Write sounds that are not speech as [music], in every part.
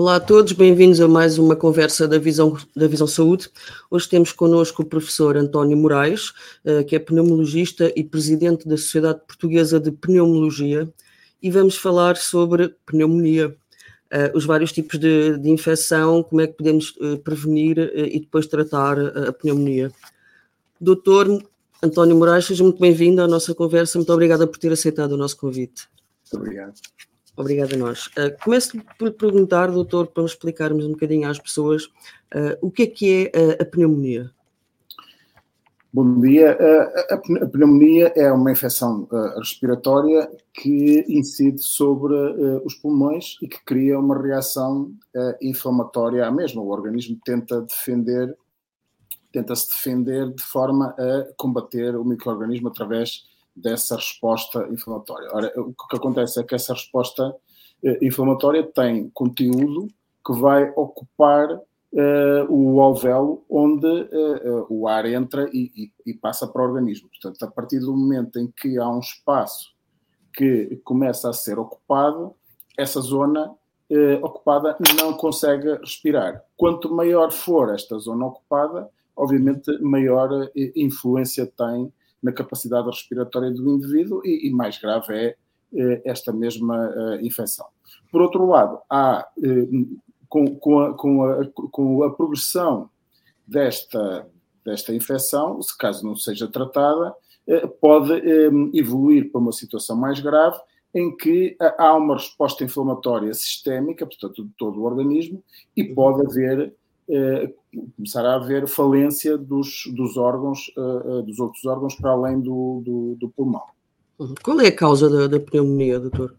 Olá a todos, bem-vindos a mais uma conversa da Visão, da Visão Saúde. Hoje temos connosco o professor António Moraes, eh, que é pneumologista e presidente da Sociedade Portuguesa de Pneumologia, e vamos falar sobre pneumonia, eh, os vários tipos de, de infecção, como é que podemos eh, prevenir e depois tratar a pneumonia. Doutor António Moraes, seja muito bem-vindo à nossa conversa, muito obrigada por ter aceitado o nosso convite. Muito obrigado. Obrigada a nós. Uh, começo por perguntar, doutor, para explicarmos um bocadinho às pessoas uh, o que é que é a, a pneumonia. Bom dia. A, pneumonia é uma infecção respiratória que incide sobre os pulmões e que cria uma reação inflamatória à mesma. O organismo tenta defender, tenta se defender de forma a combater o microorganismo através dessa resposta inflamatória. Ora, o que acontece é que essa resposta eh, inflamatória tem conteúdo que vai ocupar uh, o alvéolo onde uh, o ar entra e, e, e, passa para o organismo. Portanto, a partir do momento em que há um espaço que começa a ser ocupado, essa zona ocupada não consegue respirar. Quanto maior for esta zona ocupada, obviamente maior influência tem na capacidade respiratória do indivíduo e, e mais grave é eh, esta mesma eh, infecção. Por outro lado, há, eh, com, com, a, com, a, com a progressão desta, desta infecção, se caso não seja tratada, pode evoluir para uma situação mais grave em que há uma resposta inflamatória sistémica, portanto, de todo o organismo, e pode haver eh, começar a haver falência dos, dos órgãos, uh, dos outros órgãos para além do, do, do pulmão. Uhum. Qual é a causa da, da, pneumonia, doutor?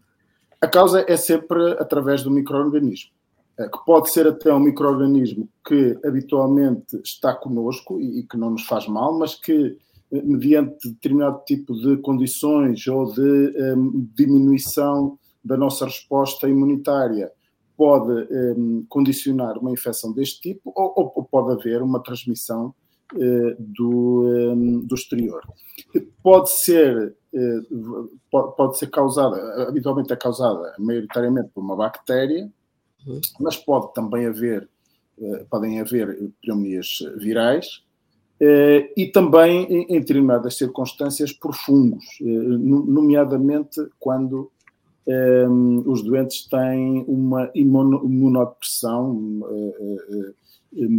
A causa é sempre através do microorganismo, que pode ser até um microorganismo que habitualmente está conosco e, e que não nos faz mal, mas que mediante determinado tipo de condições ou de um, diminuição da nossa resposta imunitária pode um, ehm, condicionar uma infecção deste tipo ou, ou pode haver uma transmissão uh, do, um, ehm, do exterior. Pode ser, uh, pode, pode, ser causada, habitualmente é causada maioritariamente por uma bactéria, uhum. mas pode também haver, uh, podem haver pneumonias virais, e também, em determinadas circunstâncias, por fungos, nomeadamente quando um, os doentes têm uma imunodepressão uh, uh,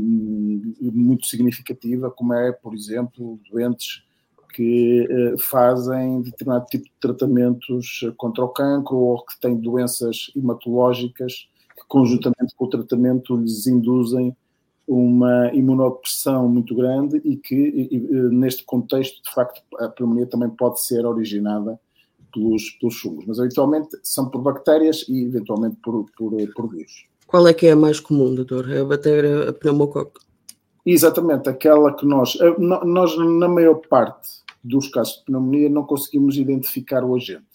muito significativa, como é, por exemplo, doentes que uh, fazem determinado tipo de tratamentos contra o cancro ou que têm doenças hematológicas que, conjuntamente com o tratamento, lhes induzem uma imunodepressão muito grande e que, e, neste contexto, de facto, a pneumonia também pode ser originada pelos, pelos fungos, mas habitualmente são por bactérias e eventualmente por, por, por vírus. Qual é que é a mais comum, doutor? É a bactéria pneumococo? Exatamente, aquela que nós, eh, nós na maior parte dos casos de pneumonia não conseguimos identificar o agente.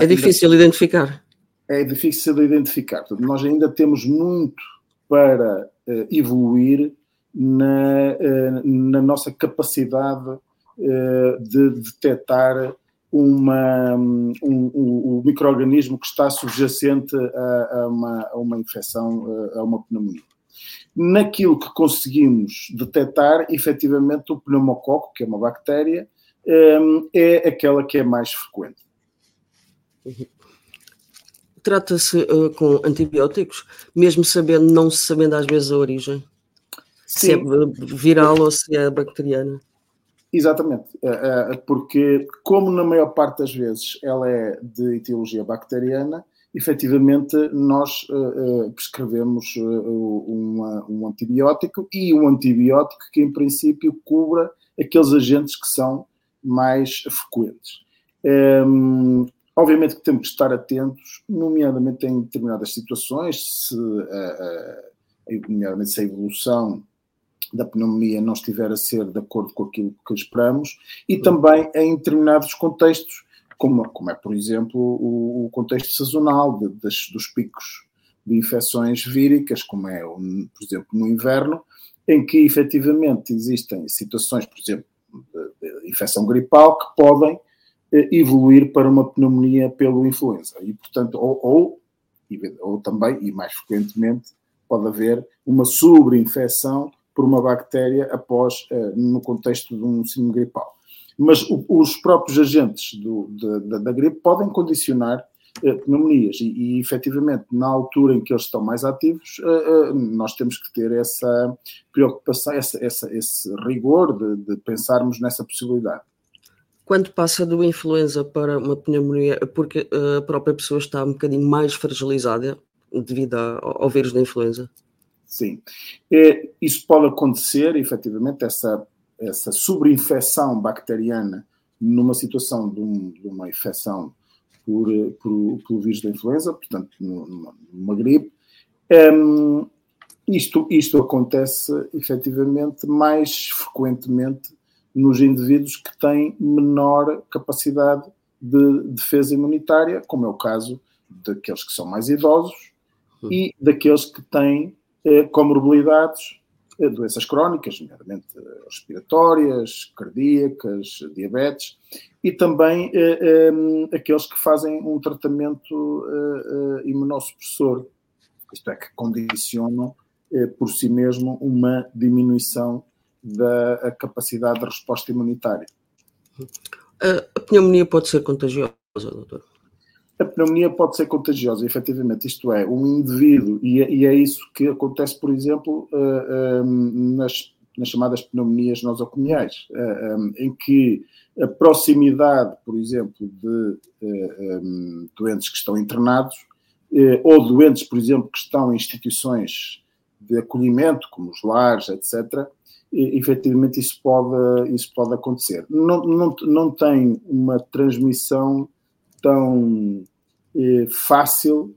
É difícil ainda, identificar? É difícil de identificar. Portanto, nós ainda temos muito para uh, evoluir na, uh, na nossa capacidade de detectar uma, um, um, um microorganismo que está subjacente a, a, uma, a uma infecção, a uma pneumonia. Naquilo que conseguimos detectar, efetivamente, o pneumococo, que é uma bactéria, hum, é aquela que é mais frequente. Trata-se uh, com antibióticos, mesmo sabendo, não sabendo às vezes a origem? Sim. Se é viral ou se é bacteriana? Exatamente, eh, eh, porque como na maior parte das vezes ela é de etiologia bacteriana, efetivamente nós eh, prescrevemos um antibiótico e um antibiótico que em princípio cubra aqueles agentes que são mais frequentes. Ehm, obviamente que temos que estar atentos, nomeadamente em determinadas situações, se, nomeadamente se a evolução da pneumonia não estiver a ser de acordo com aquilo que esperamos e também em determinados contextos, como, como é, por exemplo, o, o contexto sazonal de, das, dos picos de infecções víricas, como é, por exemplo, no inverno, em que efetivamente existem situações, por exemplo, de infecção gripal, que podem eh, evoluir para uma pneumonia pelo influenza. E, portanto, ou, ou ou também, e mais frequentemente, pode haver uma sobreinfecção por uma bactéria após, no contexto de um síndrome gripal. Mas os próprios agentes do, da, da gripe podem condicionar pneumonias e, e efetivamente na altura em que eles estão mais ativos nós temos que ter essa preocupação, essa, essa, esse rigor de, de pensarmos nessa possibilidade quando passa do influenza para uma pneumonia, é porque a própria pessoa está um bocadinho mais fragilizada devido ao vírus da influenza? Sim. É, isso pode acontecer, efetivamente, essa, essa sobreinfecção bacteriana numa situação de, um, de uma infecção por, por, pelo vírus da influenza, portanto, numa, numa gripe. Um, isto, isto acontece efetivamente mais frequentemente nos indivíduos que têm menor capacidade de defesa imunitária, como é o caso daqueles que são mais idosos uhum. e daqueles que têm eh, comorbilidades, eh, doenças crónicas, nomeadamente eh, respiratórias, cardíacas, diabetes, e também eh, eh, aqueles que fazem um tratamento eh, imunossupressor, isto é, que condicionam por si mesmo uma diminuição da capacidade de resposta imunitária. A pneumonia pode ser contagiosa, doutor? A pneumonia pode ser contagiosa, efetivamente, isto é, um indivíduo, e é, e é isso que acontece, por exemplo, uh, nas, nas, chamadas pneumonias nosocomiais, uh, um, em que a proximidade, por exemplo, de uh, um, doentes que estão internados, ou doentes, por exemplo, que estão em instituições de acolhimento, como os lares, etc., efetivamente isso pode, isso pode acontecer. Não, não, não tem uma transmissão tão eh, fácil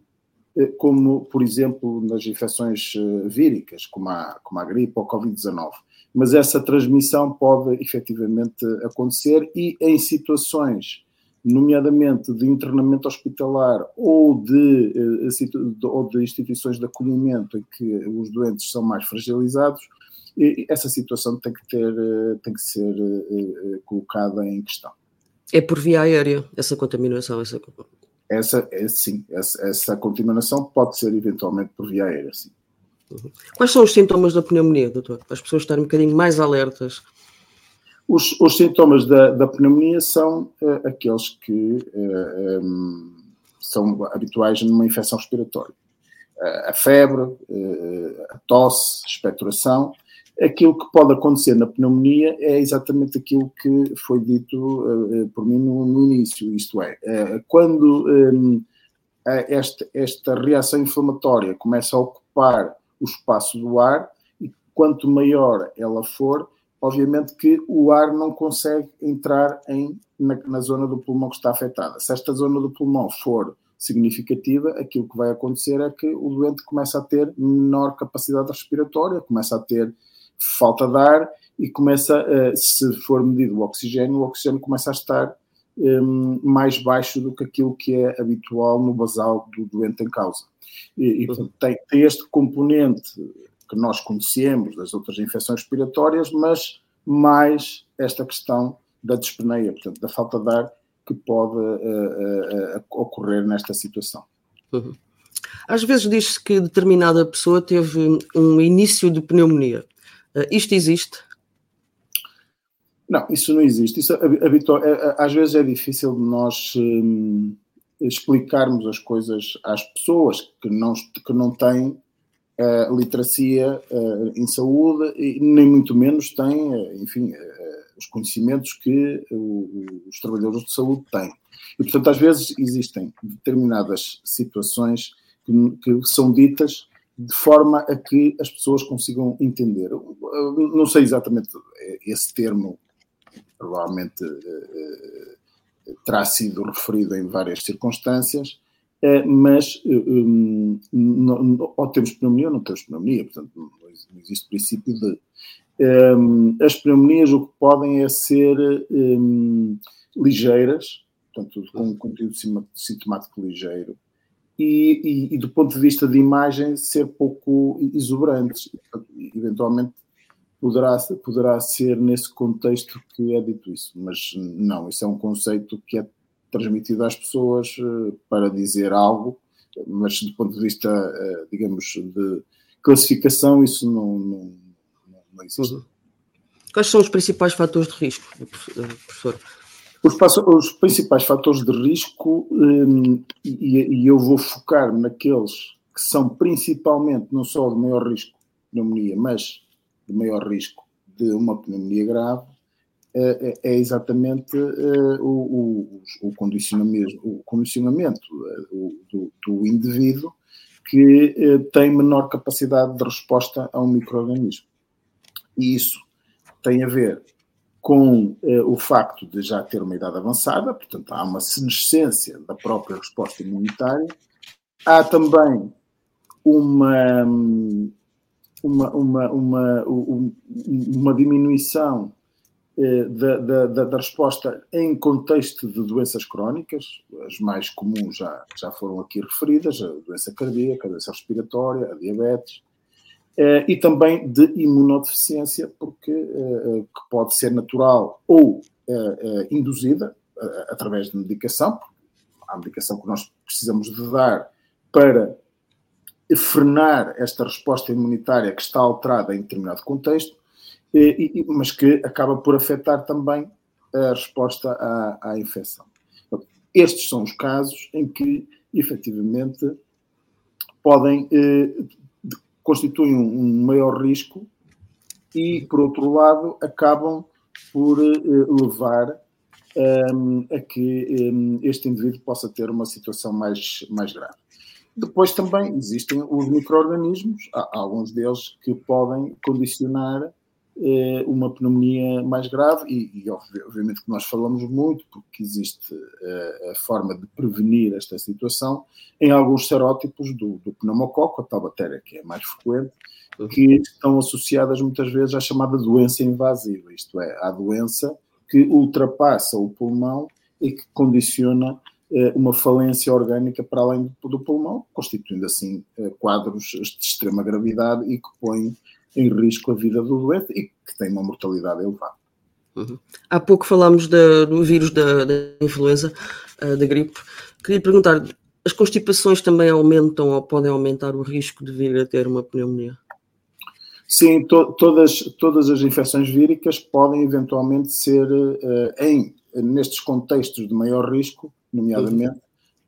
eh, como, por exemplo, nas infecções eh, víricas, como a, como a gripe ou a Covid-19. Mas essa transmissão pode efetivamente acontecer e em situações, nomeadamente de internamento hospitalar ou de, ou de instituições de acolhimento em que os doentes são mais fragilizados, essa situação tem que ter, tem que ser colocada em questão. É por via aérea essa contaminação? Essa, essa é, sim, essa, essa contaminação pode ser eventualmente por via aérea, sim. Uhum. Quais são os sintomas da pneumonia, doutor? Para as pessoas estarem um bocadinho mais alertas. Os, os sintomas da, da, pneumonia são uh, aqueles que uh, um, são habituais numa infecção respiratória. Uh, a febre, a tosse, a expectoração aquilo que pode acontecer na pneumonia é exatamente aquilo que foi dito uh, por mim no, no, início, isto é, uh, quando um, esta, esta reação inflamatória começa a ocupar o espaço do ar, e quanto maior ela for, obviamente que o ar não consegue entrar em, na, na zona do pulmão que está afetada. Se esta zona do pulmão for significativa, aquilo que vai acontecer é que o doente começa a ter menor capacidade respiratória, começa a ter falta de ar e começa, se for medido o oxigênio, o oxigênio começa a estar um, mais baixo do que aquilo que é habitual no basal do doente em causa. E, e portanto, tem, tem, este componente que nós conhecemos das outras infecções respiratórias, mas mais esta questão da dispneia, portanto, da falta de ar que pode uh, uh, ocorrer nesta situação. Uhum. Às vezes diz-se que determinada pessoa teve um início de pneumonia. Uh, isto existe? Não, isso não existe. Isso, é, é, às vezes é difícil de nós hum, explicarmos as coisas às pessoas que não, que não têm uh, literacia uh, em saúde e nem muito menos têm, uh, enfim, os conhecimentos que os trabalhadores de saúde têm. E, portanto, às vezes existem determinadas situações que, que são ditas de forma a que as pessoas consigam entender. Não sei exatamente esse termo, provavelmente eh, eh, terá sido referido em várias circunstâncias, eh, mas um, não, ou temos pneumonia ou não temos pneumonia, portanto não existe princípio de. Um, as pneumonias o que podem é ser um, ligeiras, portanto com um conteúdo sintomático ligeiro, e, e, e, do ponto de vista de imagem ser pouco exuberantes. Eventualmente poderá, poderá ser nesse contexto que é dito isso, mas não, isso é um conceito que é transmitido às pessoas uh, para dizer algo mas do ponto de vista, digamos, de classificação, isso não, não, não existe. Uhum. Quais são os principais fatores de risco, professor? Os, os principais fatores de risco, um, e, e, eu vou focar naqueles que são principalmente, não só de maior risco de pneumonia, mas de maior risco de uma pneumonia grave, é, é, é exatamente uh, o, o, o, condicionamento, o condicionamento uh, do, do, indivíduo que uh, tem menor capacidade de resposta a um microorganismo. E isso tem a ver com eh, o facto de já ter uma idade avançada, portanto, há uma senescência da própria resposta imunitária. Há também uma, uma, uma, uma, uma diminuição eh, da, da, da, resposta em contexto de doenças crónicas, as mais comuns já, já foram aqui referidas, a doença cardíaca, a doença respiratória, a diabetes, e também de imunodeficiência, porque uh, que pode ser natural ou induzida através de medicação. Há medicação que nós precisamos de dar para frenar esta resposta imunitária que está alterada em determinado contexto, mas que acaba por afetar também a resposta à, à infecção. Estes são os casos em que, efetivamente, podem constituem um maior risco e, por outro lado, acabam por uh, levar um, ehm, a que um, ehm, este indivíduo possa ter uma situação mais, mais grave. Depois também existem os micro-organismos, alguns deles que podem condicionar eh, uma pneumonia mais grave e, e, obviamente que nós falamos muito porque existe eh, a forma de prevenir esta situação em alguns serótipos do, do pneumococo, a tal bactéria que é mais frequente, que estão associadas muitas vezes à chamada doença invasiva, isto é, à doença que ultrapassa o pulmão e que condiciona eh, uma falência orgânica para além do pulmão, constituindo assim quadros de extrema gravidade e que põem em risco a vida do doente e que tem uma mortalidade elevada. Uhum. Há pouco falámos da, do vírus da, da influenza, uh, da gripe. Queria perguntar, as constipações também aumentam ou podem aumentar o risco de vir a ter uma pneumonia? Sim, to, todas, todas as infecções víricas podem eventualmente ser, uh, em, nestes contextos de maior risco, nomeadamente, uhum.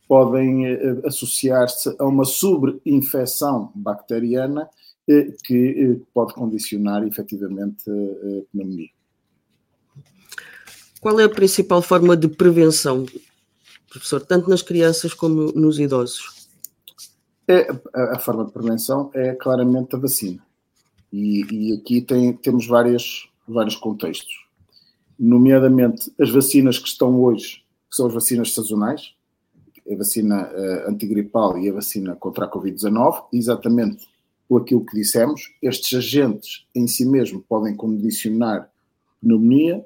podem uh, associar-se a uma sobreinfecção bacteriana que eh, pode condicionar efetivamente a pneumonia. Qual é a principal forma de prevenção, professor, tanto nas crianças como nos idosos? É, a, a, forma de prevenção é claramente a vacina. E, e aqui tem, temos várias, vários contextos, nomeadamente as vacinas que estão hoje, que são as vacinas sazonais, a vacina uh, antigripal e a vacina contra a Covid-19, exatamente com aquilo que dissemos, estes agentes em si mesmo podem condicionar pneumonia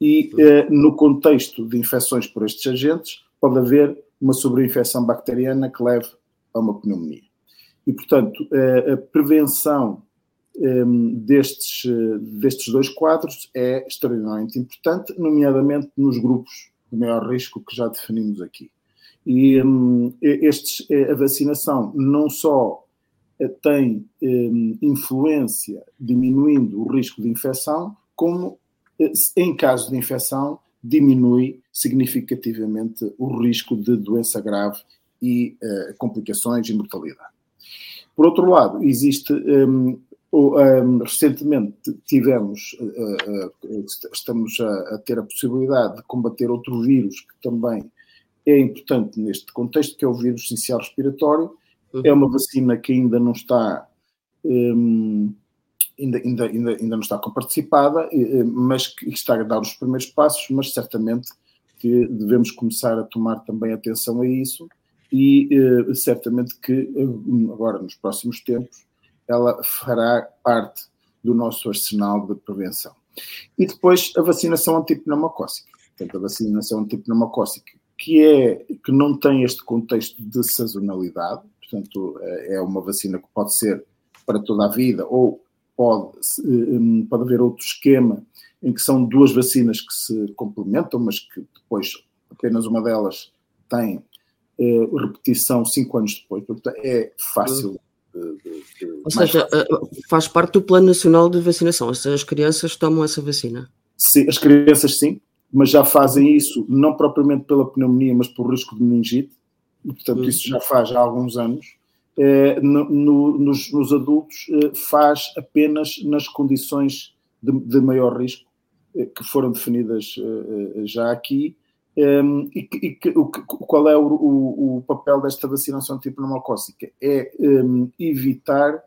e eh, no contexto de infecções por estes agentes pode haver uma sobreinfecção bacteriana que leve a uma pneumonia. E, portanto, eh, a prevenção eh, destes, destes dois quadros é extraordinariamente importante, nomeadamente nos grupos de maior risco que já definimos aqui. E um, estes, a vacinação não só tem um, influência diminuindo o risco de infecção, como eh, em caso de infecção diminui significativamente o risco de doença grave e uh, complicações e mortalidade. Por outro lado, existe um, um, recentemente tivemos, uh, estamos a, a, ter a possibilidade de combater outro vírus que também é importante neste contexto, que é o vírus essencial respiratório. É uma vacina que ainda não está. Um, ainda, ainda, ainda, ainda não está comparticipada, mas que está a dar os primeiros passos, mas certamente que devemos começar a tomar também atenção a isso e uh, certamente que uh, agora nos próximos tempos ela fará parte do nosso arsenal de prevenção. E depois a vacinação antipneumocócica. Portanto, a vacinação antipneumocócica que é que não tem este contexto de sazonalidade, portanto, é, é uma vacina que pode ser para toda a vida, ou pode, hum, pode haver outro esquema em que são duas vacinas que se complementam, mas que depois apenas uma delas tem repetição cinco anos depois. Portanto, é fácil. De, de, de, Ou seja, fácil. faz parte do Plano Nacional de Vacinação. Ou seja, as crianças tomam essa vacina? Sim, as crianças sim, mas já fazem isso não propriamente pela pneumonia, mas por risco de meningite. E, portanto, isso já faz há alguns anos. no, no, nos, nos, adultos faz apenas nas condições de, maior risco que foram definidas já aqui um, e, e que, o, qual é o, o, o, papel desta vacinação pneumocócica? É um, evitar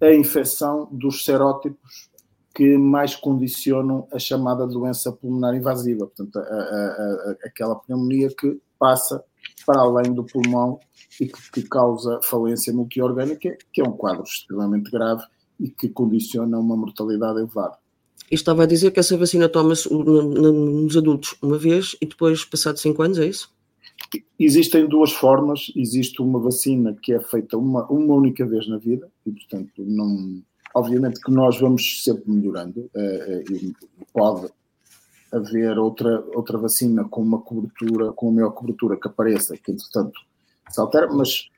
a infecção dos serótipos que mais condicionam a chamada doença pulmonar invasiva, portanto, a, a, a, aquela pneumonia que passa para além do pulmão e que, que, causa falência multiorgânica, que é um quadro extremamente grave e que condiciona uma mortalidade elevada. E estava a dizer que essa vacina toma-se nos adultos uma vez e depois, passado 5 anos, é isso? Existem duas formas. Existe uma vacina que é feita uma, uma única vez na vida e, portanto, não. Obviamente que nós vamos sempre melhorando eh, e pode haver outra, outra vacina com uma cobertura, com uma maior cobertura que apareça, que entretanto se altera, mas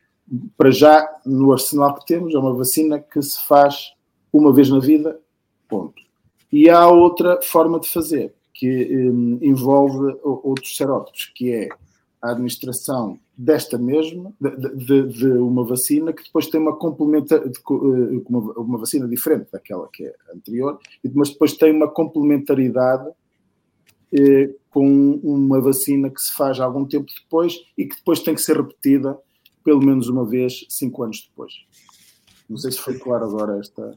para já no arsenal que temos é uma vacina que se faz uma vez na vida, ponto. E há outra forma de fazer, que um, envolve outros serótipos, que é a administração desta mesma, de, de, de, uma vacina que depois tem uma complementa, eh, uma, uma, vacina diferente daquela que é anterior, mas depois tem uma complementaridade com uma vacina que se faz algum tempo depois e que depois tem que ser repetida pelo menos uma vez cinco anos depois. Não sei se foi claro agora esta,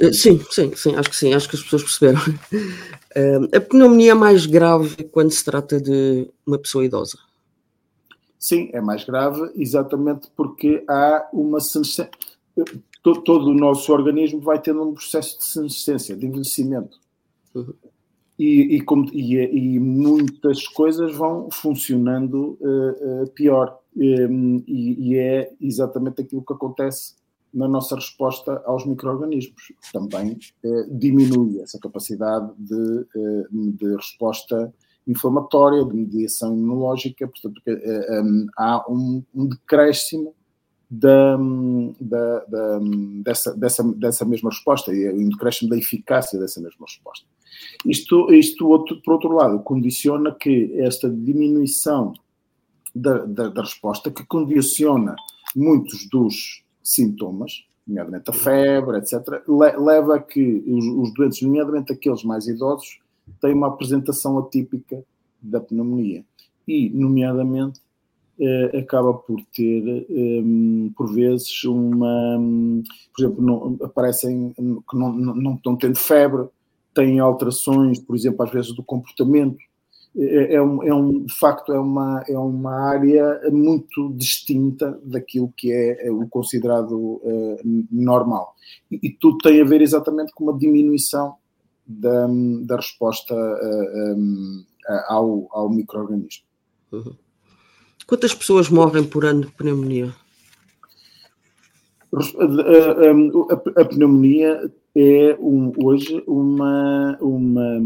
eh, sim, sim, sim, acho que sim, acho que as pessoas perceberam. Uh, [laughs] a pneumonia é mais grave quando se trata de uma pessoa idosa? Sim, é mais grave, exatamente porque há uma senescência. Todo, todo, o nosso organismo vai tendo um processo de senescência, de envelhecimento. Uhum. E, e, como, e, e, muitas coisas vão funcionando uh, uh, pior. Um, e, é exatamente aquilo que acontece na nossa resposta aos micro-organismos. Também eh, diminui essa capacidade de, de, resposta inflamatória, de mediação imunológica, portanto, um, há um, um decréscimo da, da, da, dessa, dessa, dessa mesma resposta e um decréscimo da eficácia dessa mesma resposta. Isto, isto outro, por outro lado, condiciona que esta diminuição da, da, da resposta, que condiciona muitos dos sintomas, nomeadamente a febre, etc., leva a que os, os doentes, nomeadamente aqueles mais idosos, têm uma apresentação atípica da pneumonia. E, nomeadamente, eh, acaba por ter, eh, por vezes, uma. Por exemplo, não, aparecem que não, não, não estão tendo febre, têm alterações, por exemplo, às vezes do comportamento, é, é, um, é um, de facto, é uma, é uma área muito distinta daquilo que é, é o considerado uh, normal. E, e, tudo tem a ver exatamente com uma diminuição da, da resposta uh, um, ao, ao microorganismo. Uhum. Quantas pessoas morrem por ano de pneumonia? A, a, a pneumonia é um, hoje uma, uma,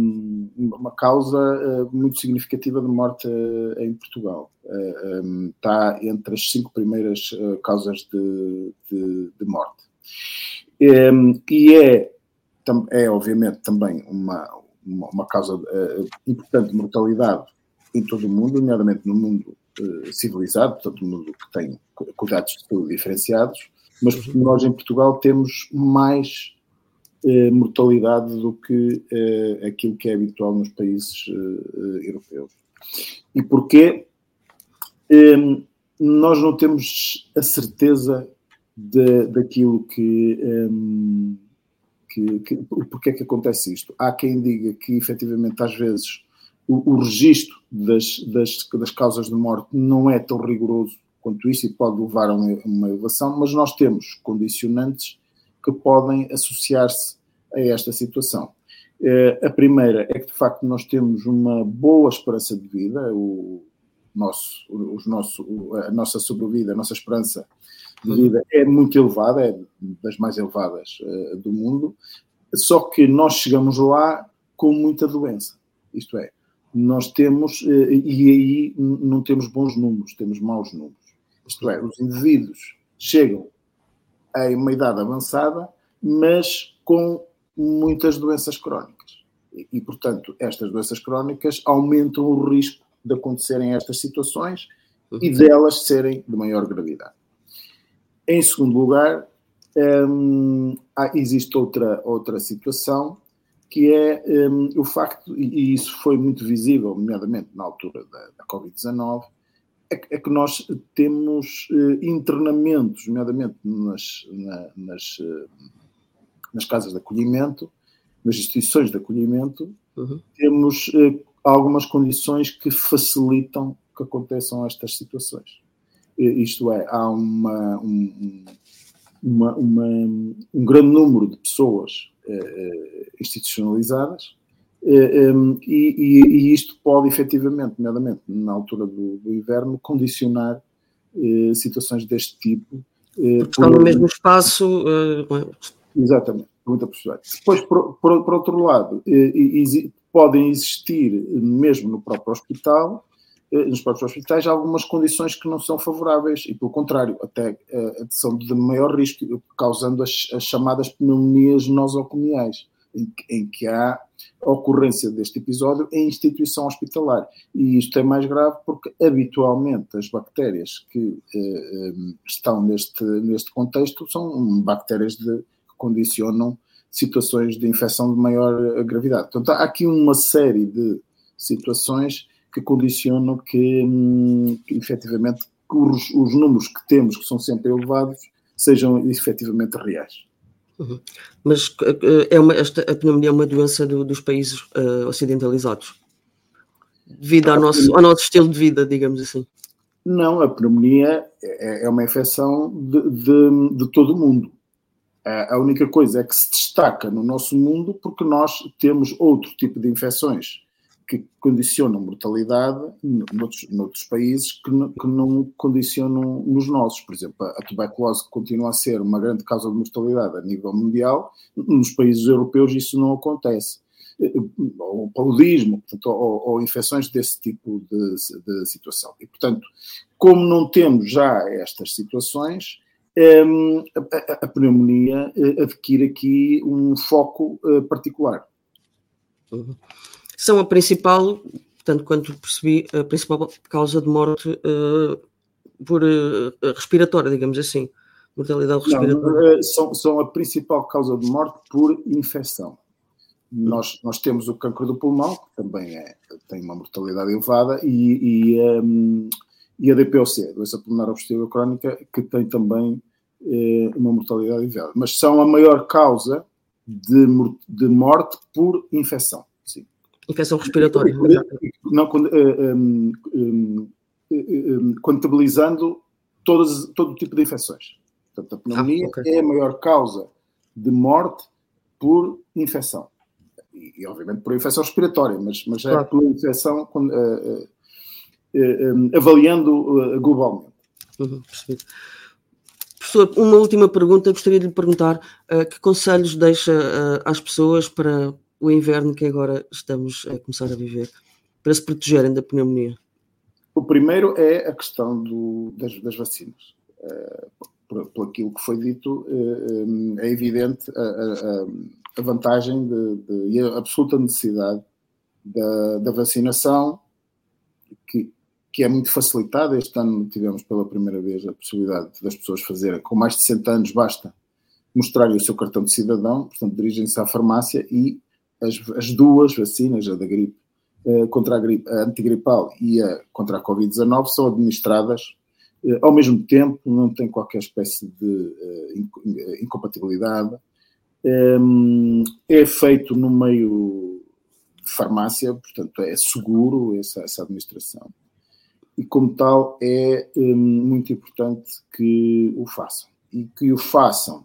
uma causa uh, muito significativa de morte uh, em Portugal. Uh, um, está entre as cinco primeiras causas de, de, de morte. Um, e é, é, obviamente, também uma, uma, uma causa importante de mortalidade em todo o mundo, nomeadamente no mundo civilizado, todo mundo que tem cuidados de saúde diferenciados, mas nós em Portugal temos mais eh, mortalidade do que eh, aquilo que é habitual nos países eh, europeus. E porquê? Ehm, nós não temos a certeza de, daquilo que, ehm, que, que. É que acontece isto? Há quem diga que, efetivamente, às vezes o, o registro das, das, das causas de morte não é tão rigoroso quanto isso e pode levar a uma elevação, mas nós temos condicionantes que podem associar-se a esta situação. Eh, a primeira é que, de facto, nós temos uma boa esperança de vida, o nosso, os nosso, a nossa sobrevida, a nossa esperança de vida é muito elevada, é das mais elevadas uh, do mundo, só que nós chegamos lá com muita doença. Isto é, nós temos, e aí não temos bons números, temos maus números. Isto é, os indivíduos chegam a uma idade avançada, mas com muitas doenças crónicas. E, e, portanto, estas doenças crónicas aumentam o risco de acontecerem estas situações e uhum. delas serem de maior gravidade. Em segundo lugar, hum, existe outra, outra situação que é um, o facto, e isso foi muito visível, nomeadamente na altura da, da Covid-19, é, é, que nós temos uh, internamentos, nomeadamente nas, na, nas, uh, nas casas de acolhimento, nas instituições de acolhimento, uhum. temos uh, algumas condições que facilitam que aconteçam estas situações. Isto é, há uma, um, uma, uma, um grande número de pessoas institucionalizadas um, e, e, isto pode efetivamente, nomeadamente na altura do, do inverno, condicionar uh, situações deste tipo. Porque estão no mesmo espaço. Exatamente, muita possibilidade. Depois, por, por, por outro lado, podem existir, mesmo no próprio hospital, eh, nos próprios hospitais, algumas condições que não são favoráveis e, pelo contrário, até uh, são de maior risco, causando as, as chamadas pneumonias nosocomiais, em, em, que há ocorrência deste episódio em instituição hospitalar. E isto é mais grave porque, habitualmente, as bactérias que uh, estão neste, neste contexto são bactérias de, que condicionam situações de infecção de maior gravidade. Portanto, há aqui uma série de situações que condicionam que, hum, que efetivamente os, os, números que temos, que são sempre elevados, sejam efetivamente reais. Uhum. Mas eh, é uma, esta, a pneumonia é uma doença do, dos países uh, ocidentalizados? Devido ao nosso, ao nosso estilo de vida, digamos assim. Não, a pneumonia é, é uma infecção de, de, de todo o mundo. A única coisa é que se destaca no nosso mundo porque nós temos outro tipo de infecções que condicionam mortalidade noutros, noutros países que que não, condicionam nos nossos. Por exemplo, a tuberculose continua a ser uma grande causa de mortalidade a nível mundial, nos países europeus isso não acontece. Ou paludismo, portanto, ou, ou, infecções desse tipo de, de, situação. E, portanto, como não temos já estas situações, hum, a, pneumonia eh, adquire aqui um foco eh, particular. Uhum são a principal, tanto quanto percebi, a principal causa de morte uh, por uh, respiratória, digamos assim. Mortalidade respiratória. Não, são, são a principal causa de morte por infecção. Nós, nós temos o câncer do pulmão, que também é, tem uma mortalidade elevada, e, e, um, e a DPOC, doença pulmonar obstrutiva crónica, que tem também uma mortalidade elevada. Mas são a maior causa de, de morte por infecção. Infecção respiratória. Não, um, um, um, contabilizando todas, todo tipo de infecções. Portanto, a pneumonia ah, okay. é a maior causa de morte por infecção. E, obviamente, por infecção respiratória, mas, mas é claro. é por infecção uh, uh, uh, avaliando globalmente. Uhum, Professor, uma última pergunta. Gostaria de lhe perguntar que conselhos deixa às pessoas para o inverno que agora estamos a começar a viver, para se protegerem da pneumonia? O primeiro é a questão do, das, das, vacinas. Uh, por, por, aquilo que foi dito, uh, é evidente a, a, a vantagem de, de, e a absoluta necessidade da, da vacinação, que, que é muito facilitada. Este ano tivemos pela primeira vez a possibilidade das pessoas fazerem, com mais de 60 anos, basta mostrarem o seu cartão de cidadão, portanto, dirigem-se à farmácia e as, as duas vacinas, a da gripe uh, contra a gripe a antigripal e a contra a Covid-19, são administradas uh, ao mesmo tempo, não tem qualquer espécie de uh, incompatibilidade. É feito no meio de farmácia, portanto é seguro essa, essa administração. E como tal é muito importante que o façam. E que o façam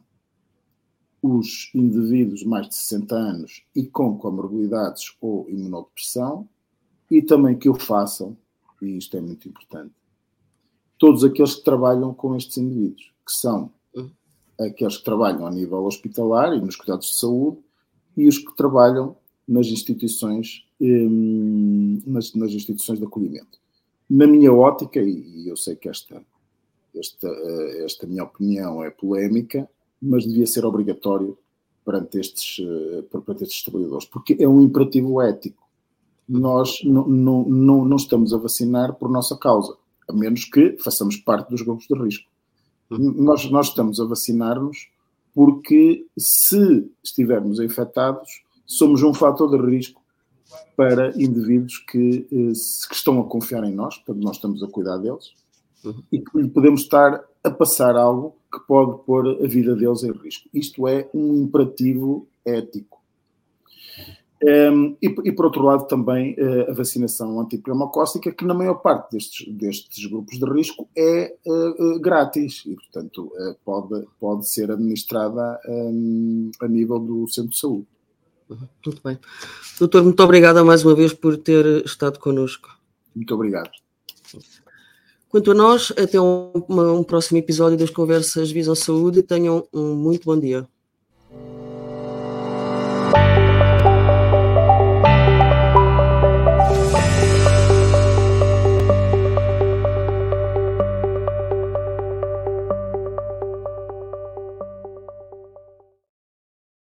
os indivíduos mais de 60 anos e com comorbilidades ou imunodepressão e também que o façam, e isto é muito importante, todos aqueles que trabalham com estes indivíduos, que são aqueles que trabalham a nível hospitalar e nos cuidados de saúde e os que trabalham nas instituições, hum, nas, nas instituições de acolhimento. Na minha ótica, e eu sei que esta, esta, eh, esta minha opinião é polémica, mas devia ser obrigatório perante estes, eh, perante estes trabalhadores, porque é um imperativo ético. Nós não, não, não, não estamos a vacinar por nossa causa, a menos que façamos parte dos grupos de risco. Nós, nós estamos a vacinar-nos porque, se estivermos infectados, somos um fator de risco para indivíduos que, eh, que estão a confiar em nós, portanto, nós estamos a cuidar deles. E que podemos estar a passar algo que pode pôr a vida deles em risco. Isto é um imperativo ético. Um, ehm, e, e, por outro lado, também uh, a vacinação antipneumocócica, que na maior parte destes, destes grupos de risco é uh, uh, grátis e, portanto, pode, pode ser administrada um, a nível do centro de saúde. Uhum, muito bem. Doutor, muito obrigado mais uma vez por ter estado connosco. Muito obrigado. Quanto a nós, até um, um próximo episódio das Conversas Visão Saúde. Tenham um muito bom dia.